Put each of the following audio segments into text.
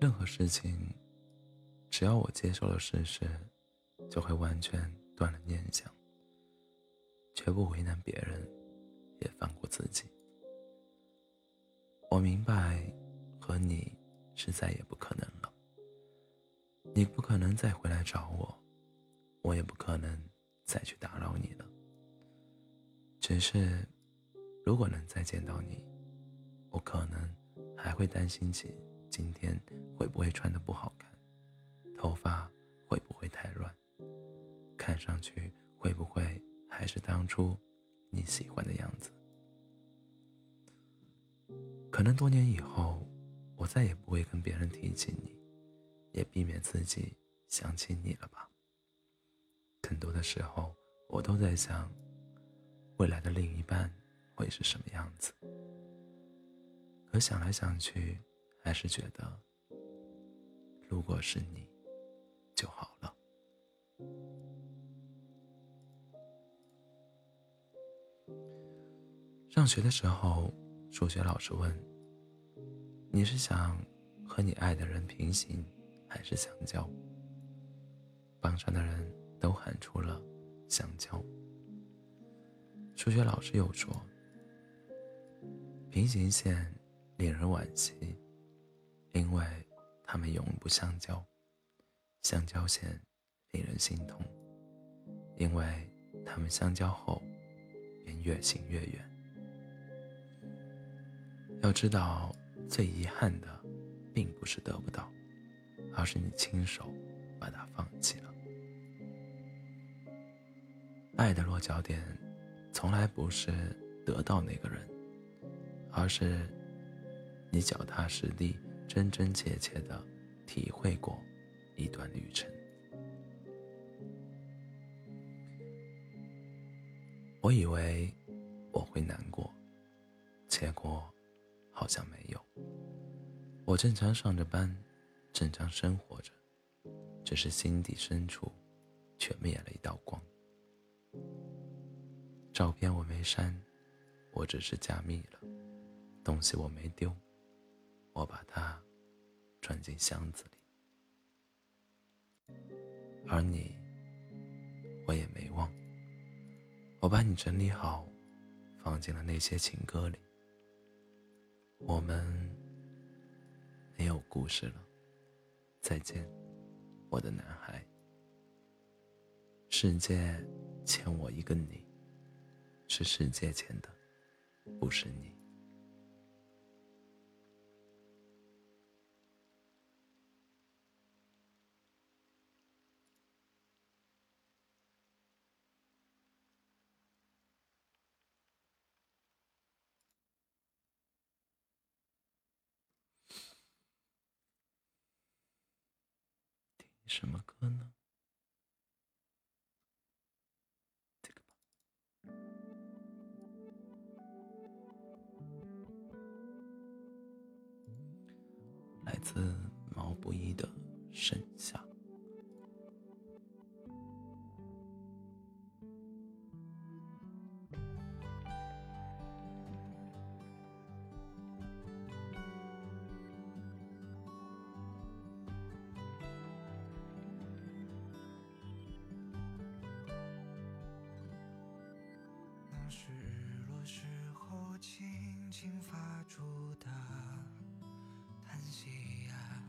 任何事情，只要我接受了事实，就会完全断了念想，绝不为难别人，也放过自己。我明白，和你是再也不可能了。你不可能再回来找我，我也不可能再去打扰你了。只是，如果能再见到你，我可能还会担心起今天会不会穿的不好看，头发会不会太乱，看上去会不会还是当初你喜欢的样子。可能多年以后，我再也不会跟别人提起你，也避免自己想起你了吧。更多的时候，我都在想，未来的另一半会是什么样子。可想来想去，还是觉得，如果是你，就好了。上学的时候。数学老师问：“你是想和你爱的人平行，还是相交？”班上的人都喊出了“相交”。数学老师又说：“平行线令人惋惜，因为他们永不相交；相交线令人心痛，因为他们相交后便越行越远。”要知道，最遗憾的，并不是得不到，而是你亲手把它放弃了。爱的落脚点，从来不是得到那个人，而是你脚踏实地、真真切切的体会过一段旅程。我以为我会难过，结果。好像没有，我正常上着班，正常生活着，只是心底深处却灭了一道光。照片我没删，我只是加密了；东西我没丢，我把它装进箱子里。而你，我也没忘，我把你整理好，放进了那些情歌里。我们没有故事了，再见，我的男孩。世界欠我一个你，是世界欠的，不是你。什么歌呢？这个吧，来自毛不易的《是日落时候轻轻发出的叹息呀，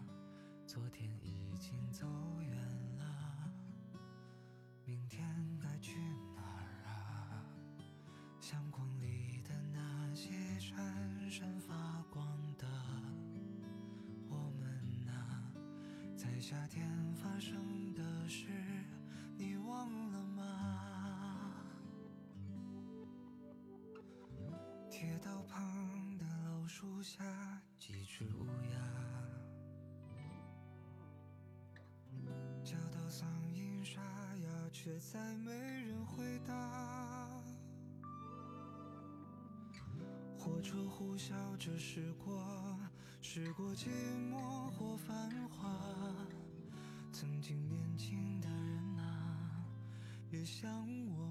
昨天已经走远了，明天该去哪儿啊？相框里的那些闪闪发光的我们啊，在夏天发生的事，铁道旁的老树下，几只乌鸦，叫到嗓音沙哑，却再没人回答。火车呼啸着驶过，驶过寂寞或繁华。曾经年轻的人啊，也像我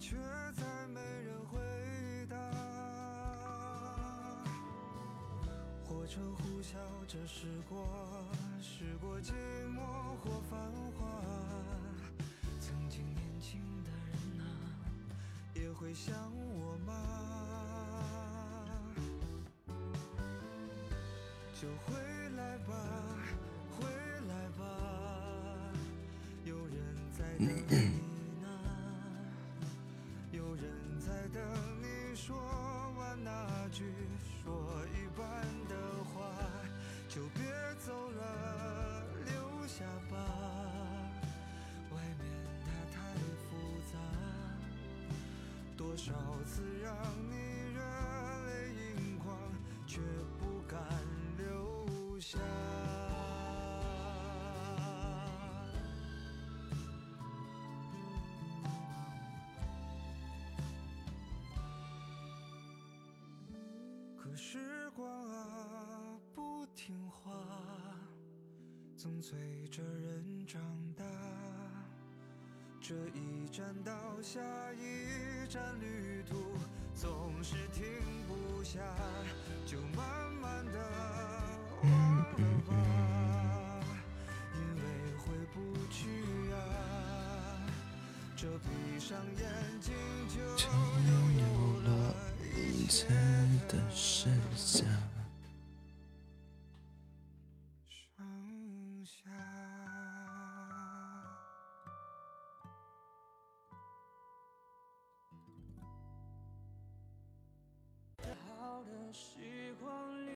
却再没人回答。火车呼啸着驶过，驶过寂寞或繁华。曾经年轻的人啊，也会想我吗？就回来吧，句说一半的话，就别走了，留下吧。外面它太复杂，多少次让你可时光啊，不听话，总催着人长大。这一站到下一站，旅途总是停不下，就慢慢的忘了吧，因为回不去啊。这闭上眼睛就就拥拥有有了一切的剩下。